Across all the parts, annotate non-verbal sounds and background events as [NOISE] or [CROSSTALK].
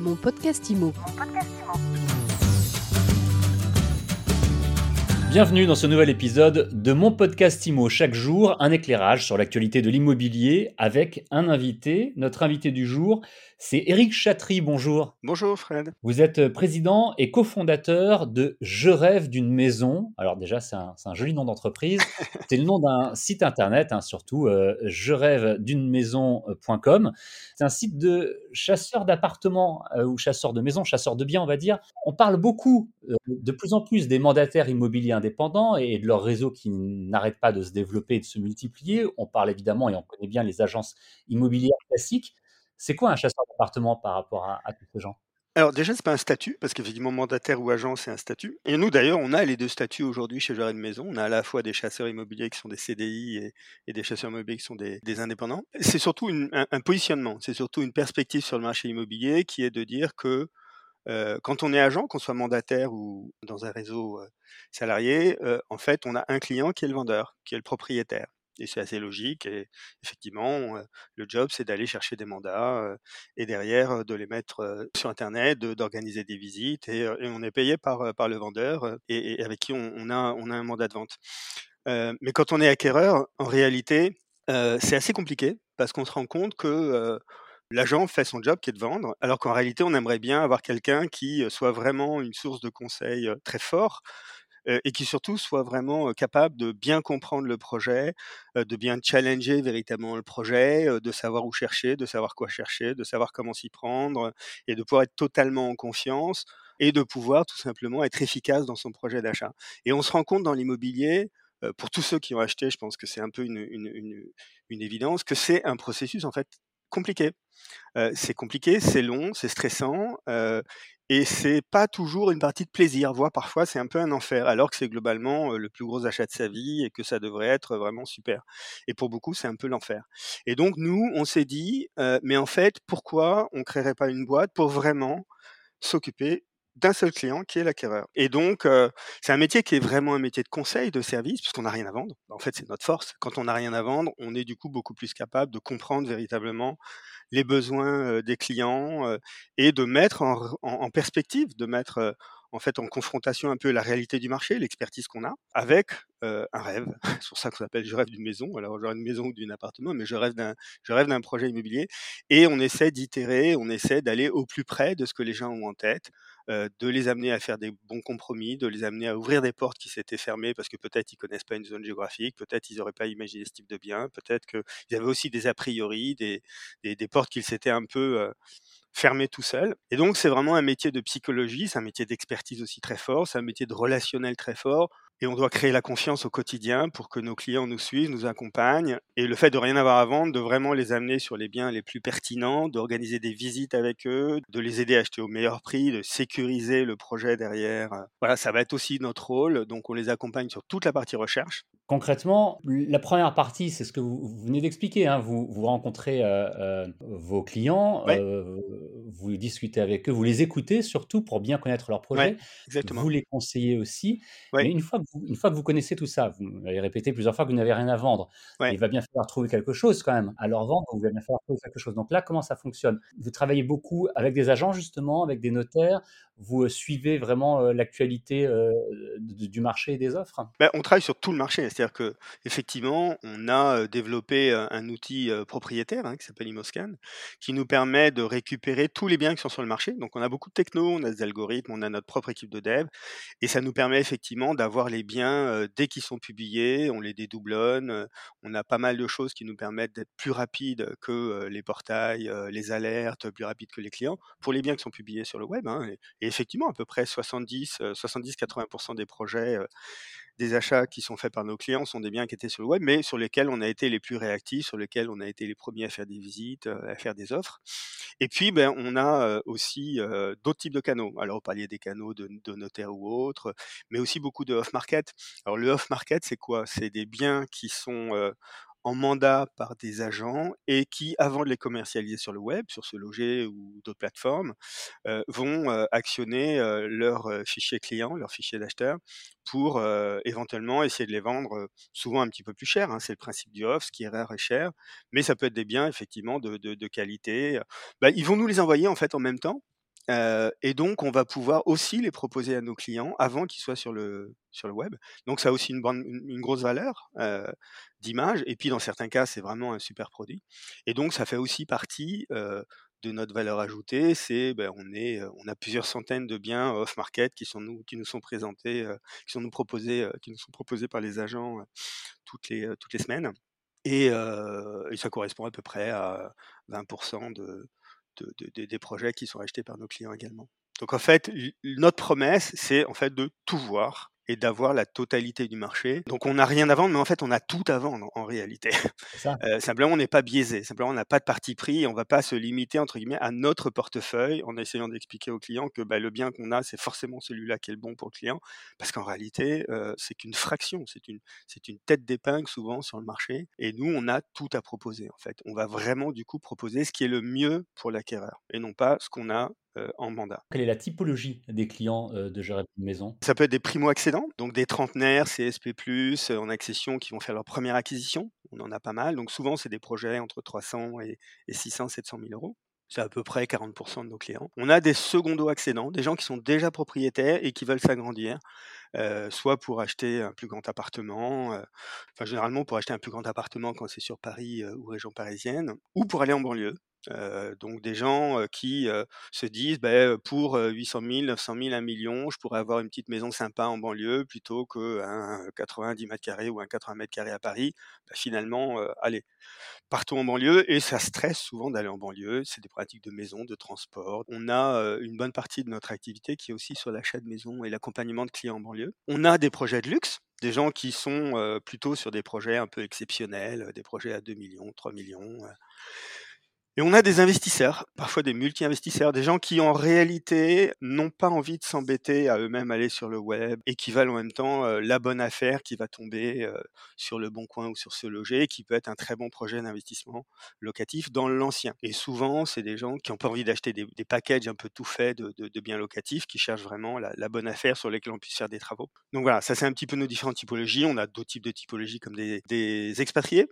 Mon podcast IMO. Bienvenue dans ce nouvel épisode de mon podcast IMO. Chaque jour, un éclairage sur l'actualité de l'immobilier avec un invité. Notre invité du jour, c'est Éric Chatry. Bonjour. Bonjour Fred. Vous êtes président et cofondateur de Je rêve d'une maison. Alors déjà, c'est un, un, joli nom d'entreprise. [LAUGHS] c'est le nom d'un site internet, hein, surtout euh, je rêve d'une maison.com. C'est un site de chasseurs d'appartements euh, ou chasseurs de maisons, chasseurs de biens, on va dire. On parle beaucoup euh, de plus en plus des mandataires immobiliers indépendants et de leur réseau qui n'arrête pas de se développer et de se multiplier. On parle évidemment, et on connaît bien les agences immobilières classiques. C'est quoi un chasseur d'appartements par rapport à, à tous ces gens? Alors déjà, c'est pas un statut, parce qu'effectivement, mandataire ou agent, c'est un statut. Et nous, d'ailleurs, on a les deux statuts aujourd'hui chez Gérard de Maison. On a à la fois des chasseurs immobiliers qui sont des CDI et, des chasseurs immobiliers qui sont des, indépendants. C'est surtout un, positionnement, c'est surtout une perspective sur le marché immobilier qui est de dire que euh, quand on est agent, qu'on soit mandataire ou dans un réseau euh, salarié, euh, en fait, on a un client qui est le vendeur, qui est le propriétaire. Et c'est assez logique. Et effectivement, le job, c'est d'aller chercher des mandats et derrière de les mettre sur Internet, d'organiser des visites. Et, on est payé par, le vendeur et, avec qui on, on, a, on a un mandat de vente. mais quand on est acquéreur, en réalité, c'est assez compliqué parce qu'on se rend compte que l'agent fait son job qui est de vendre, alors qu'en réalité, on aimerait bien avoir quelqu'un qui soit vraiment une source de conseil très fort et qui surtout soit vraiment capable de bien comprendre le projet, de bien challenger véritablement le projet, de savoir où chercher, de savoir quoi chercher, de savoir comment s'y prendre et de pouvoir être totalement en confiance et de pouvoir tout simplement être efficace dans son projet d'achat. Et on se rend compte dans l'immobilier, pour tous ceux qui ont acheté, je pense que c'est un peu une, une, une, évidence, que c'est un processus en fait compliqué. C'est compliqué, c'est long, c'est stressant, et c'est pas toujours une partie de plaisir, voire parfois c'est un peu un enfer, alors que c'est globalement le plus gros achat de sa vie et que ça devrait être vraiment super. Et pour beaucoup, c'est un peu l'enfer. Et donc nous, on s'est dit, mais en fait, pourquoi on créerait pas une boîte pour vraiment s'occuper d'un seul client qui est l'acquéreur. Et donc, c'est un métier qui est vraiment un métier de conseil, de service, puisqu'on n'a rien à vendre. En fait, c'est notre force. Quand on n'a rien à vendre, on est du coup beaucoup plus capable de comprendre véritablement les besoins des clients et de mettre en, perspective, de mettre en fait en confrontation un peu la réalité du marché, l'expertise qu'on a, avec un rêve. [LAUGHS] C'est pour ça qu'on s'appelle je rêve d'une maison. Alors je rêve d'une maison ou d'un appartement, mais je rêve d'un projet immobilier. Et on essaie d'itérer, on essaie d'aller au plus près de ce que les gens ont en tête, de les amener à faire des bons compromis, de les amener à ouvrir des portes qui s'étaient fermées parce que peut-être ils connaissent pas une zone géographique, peut-être ils n'auraient pas imaginé ce type de bien, peut-être qu'ils avaient aussi des a priori, des, des, portes qu'ils s'étaient un peu euh, fermé tout seul. Et donc, c'est vraiment un métier de psychologie, c'est un métier d'expertise aussi très fort, c'est un métier de relationnel très fort. Et on doit créer la confiance au quotidien pour que nos clients nous suivent, nous accompagnent. Et le fait de rien avoir à vendre, de vraiment les amener sur les biens les plus pertinents, d'organiser des visites avec eux, de les aider à acheter au meilleur prix, de sécuriser le projet derrière. Voilà, ça va être aussi notre rôle. Donc, on les accompagne sur toute la partie recherche. Concrètement, la première partie, c'est ce que vous, venez d'expliquer. Hein. Vous, vous rencontrez euh, euh, vos clients, ouais. euh, vous discutez avec eux, vous les écoutez surtout pour bien connaître leur projet. Ouais, vous les conseillez aussi. Ouais. Mais une fois, que vous, une fois que vous connaissez tout ça, vous avez répété plusieurs fois que vous n'avez rien à vendre. Il va bien falloir trouver quelque chose quand même. À leur vendre, il va bien falloir trouver quelque chose. Donc là, comment ça fonctionne? Vous travaillez beaucoup avec des agents justement, avec des notaires. Vous suivez vraiment l'actualité du marché et des offres? Ben, On travaille sur tout le marché. C'est-à-dire que effectivement, on a développé un outil propriétaire hein, qui s'appelle Imoscan, qui nous permet de récupérer tous les biens qui sont sur le marché. Donc, on a beaucoup de techno, on a des algorithmes, on a notre propre équipe de dev, et ça nous permet effectivement d'avoir les biens dès qu'ils sont publiés. On les dédoublonne. On a pas mal de choses qui nous permettent d'être plus rapides que les portails, les alertes, plus rapides que les clients pour les biens qui sont publiés sur le web. Hein, et, et effectivement, à peu près 70, 70-80% des projets des achats qui sont faits par nos clients sont des biens qui étaient sur le web, mais sur lesquels on a été les plus réactifs, sur lesquels on a été les premiers à faire des visites, à faire des offres. Et puis, ben, on a aussi euh, d'autres types de canaux. Alors, vous parliez des canaux de, notaires ou autres, mais aussi beaucoup de off-market. Alors, le off-market, c'est quoi? C'est des biens qui sont euh, en mandat par des agents et qui, avant de les commercialiser sur le web, sur ce loger ou d'autres plateformes, euh, vont euh, actionner euh, leur fichier client, leur fichier d'acheteur, pour éventuellement essayer de les vendre souvent un petit peu plus cher. Hein, c'est le principe du off, ce qui est rare et cher, mais ça peut être des biens effectivement de qualité. Bah, ils vont nous les envoyer en fait en même temps et donc on va pouvoir aussi les proposer à nos clients avant qu'ils soient sur le sur le web. Donc ça a aussi une, grosse valeur d'image. Et puis dans certains cas, c'est vraiment un super produit. Et donc ça fait aussi partie de notre valeur ajoutée, c'est ben, on a plusieurs centaines de biens off market qui nous sont présentés, qui sont proposés, qui nous sont proposés par les agents toutes les toutes les semaines. Et, et, ça correspond à peu près à 20% de, de, des projets qui sont achetés par nos clients également. Donc en fait, notre promesse, c'est en fait de tout voir et d'avoir la totalité du marché. Donc on n'a rien à vendre, mais en fait on a tout à vendre en réalité. Euh, simplement on n'est pas biaisé, simplement on n'a pas de parti pris et on ne va pas se limiter entre guillemets à notre portefeuille en essayant d'expliquer au client que bah, le bien qu'on a c'est forcément celui-là qui est le bon pour le client, parce qu'en réalité euh, c'est qu'une fraction, c'est une c'est une tête d'épingle souvent sur le marché et nous on a tout à proposer en fait. On va vraiment du coup proposer ce qui est le mieux pour l'acquéreur et non pas ce qu'on a euh, en mandat. Quelle est la typologie des clients euh, de gérer une maison? Ça peut être des primo-accédants, donc des trentenaires, CSP+, euh, en accession qui vont faire leur première acquisition. On en a pas mal. Donc souvent, c'est des projets entre 300 et, 600, 700 000 euros. C'est à peu près 40% de nos clients. On a des secondo-accédants, des gens qui sont déjà propriétaires et qui veulent s'agrandir, soit pour acheter un plus grand appartement, enfin généralement pour acheter un plus grand appartement quand c'est sur Paris ou région parisienne, ou pour aller en banlieue donc des gens qui se disent bah, pour 800 000, 900 000, 1 million, je pourrais avoir une petite maison sympa en banlieue plutôt qu'un 90 mètres carrés ou un 80 mètres carrés à Paris. Bah, finalement, allez, partons en banlieue et ça stresse souvent d'aller en banlieue. C'est des pratiques de maison, de transport. On a une bonne partie de notre activité qui est aussi sur l'achat de maison et l'accompagnement de clients en banlieue. On a des projets de luxe des gens qui sont plutôt sur des projets un peu exceptionnels, des projets à 2 millions, 3 millions. Et on a des investisseurs, parfois des multi-investisseurs, des gens qui en réalité n'ont pas envie de s'embêter à eux-mêmes aller sur le web et qui veulent en même temps euh, la bonne affaire qui va tomber euh, sur le bon coin ou sur ce loger, qui peut être un très bon projet d'investissement locatif dans l'ancien. Et souvent, c'est des gens qui n'ont pas envie d'acheter des, packages un peu tout faits de, biens locatifs, qui cherchent vraiment la, bonne affaire sur lesquels on puisse faire des travaux. Donc voilà, ça c'est un petit peu nos différentes typologies. On a d'autres types de typologies comme des expatriés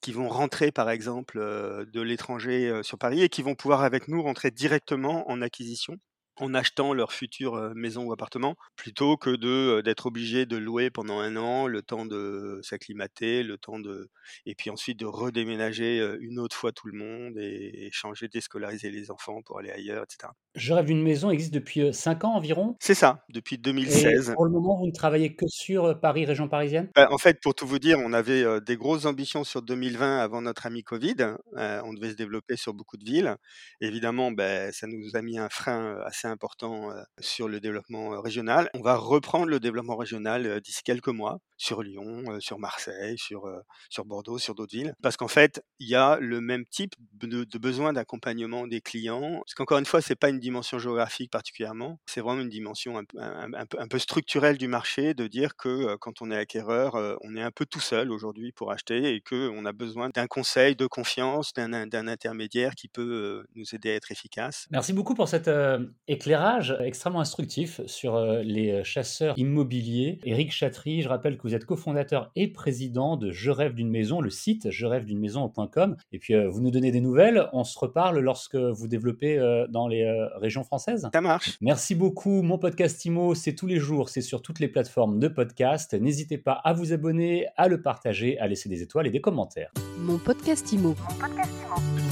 qui vont rentrer par exemple de l'étranger sur Paris et qui vont pouvoir avec nous rentrer directement en acquisition en achetant leur future maison ou appartement, plutôt que de d'être obligé de louer pendant un an, le temps de s'acclimater, le temps de et puis ensuite de redéménager une autre fois tout le monde et, changer, déscolariser les enfants pour aller ailleurs, etc. Je rêve d'une maison existe depuis 5 ans environ C'est ça, depuis 2016. Et pour le moment, vous ne travaillez que sur Paris, région parisienne? Bah, En fait, pour tout vous dire, on avait des grosses ambitions sur 2020 avant notre ami Covid. on devait se développer sur beaucoup de villes. Évidemment, ben, ça nous a mis un frein assez important sur le développement régional. On va reprendre le développement régional d'ici quelques mois sur Lyon, sur Marseille, sur, sur Bordeaux, sur d'autres villes. Parce qu'en fait, il y a le même type de, besoin d'accompagnement des clients. Parce qu'encore une fois, c'est pas une dimension géographique particulièrement, c'est vraiment une dimension un, peu, un, peu, structurelle du marché de dire que quand on est acquéreur, on est un peu tout seul aujourd'hui pour acheter et qu'on a besoin d'un conseil de confiance, d'un intermédiaire qui peut nous aider à être efficace. Merci beaucoup pour cet éclairage extrêmement instructif sur les chasseurs immobiliers. Éric Chatry, je rappelle que vous êtes cofondateur et président de Je rêve d'une maison, le site je rêve d'une maison.com. Et puis vous nous donnez des nouvelles. On se reparle lorsque vous développez dans les régions françaises. Ça marche. Merci beaucoup. Mon podcast IMO, c'est tous les jours, c'est sur toutes les plateformes de podcast. N'hésitez pas à vous abonner, à le partager, à laisser des étoiles et des commentaires. Mon podcast IMO. Mon podcast IMO.